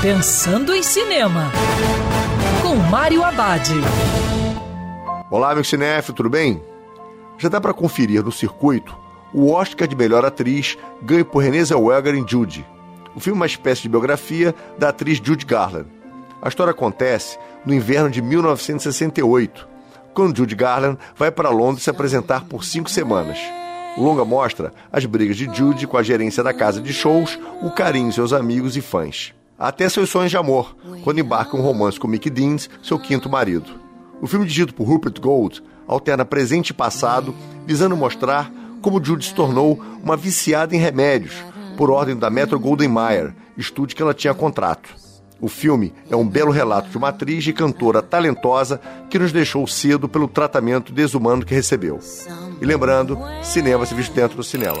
Pensando em Cinema, com Mário Abad. Olá, meu cinef, tudo bem? Já dá para conferir no circuito o Oscar de melhor atriz ganho por Renée Zellweger em Judy. O filme é uma espécie de biografia da atriz Judy Garland. A história acontece no inverno de 1968, quando Judy Garland vai para Londres se apresentar por cinco semanas. O longa mostra as brigas de Judy com a gerência da casa de shows, o carinho de seus amigos e fãs até seus sonhos de amor, quando embarca um romance com Mick Deans, seu quinto marido. O filme dirigido por Rupert Gold alterna presente e passado, visando mostrar como Judy se tornou uma viciada em remédios, por ordem da Metro Golden Mayer, estúdio que ela tinha contrato. O filme é um belo relato de uma atriz e cantora talentosa que nos deixou cedo pelo tratamento desumano que recebeu. E lembrando, cinema se visto dentro do cinema.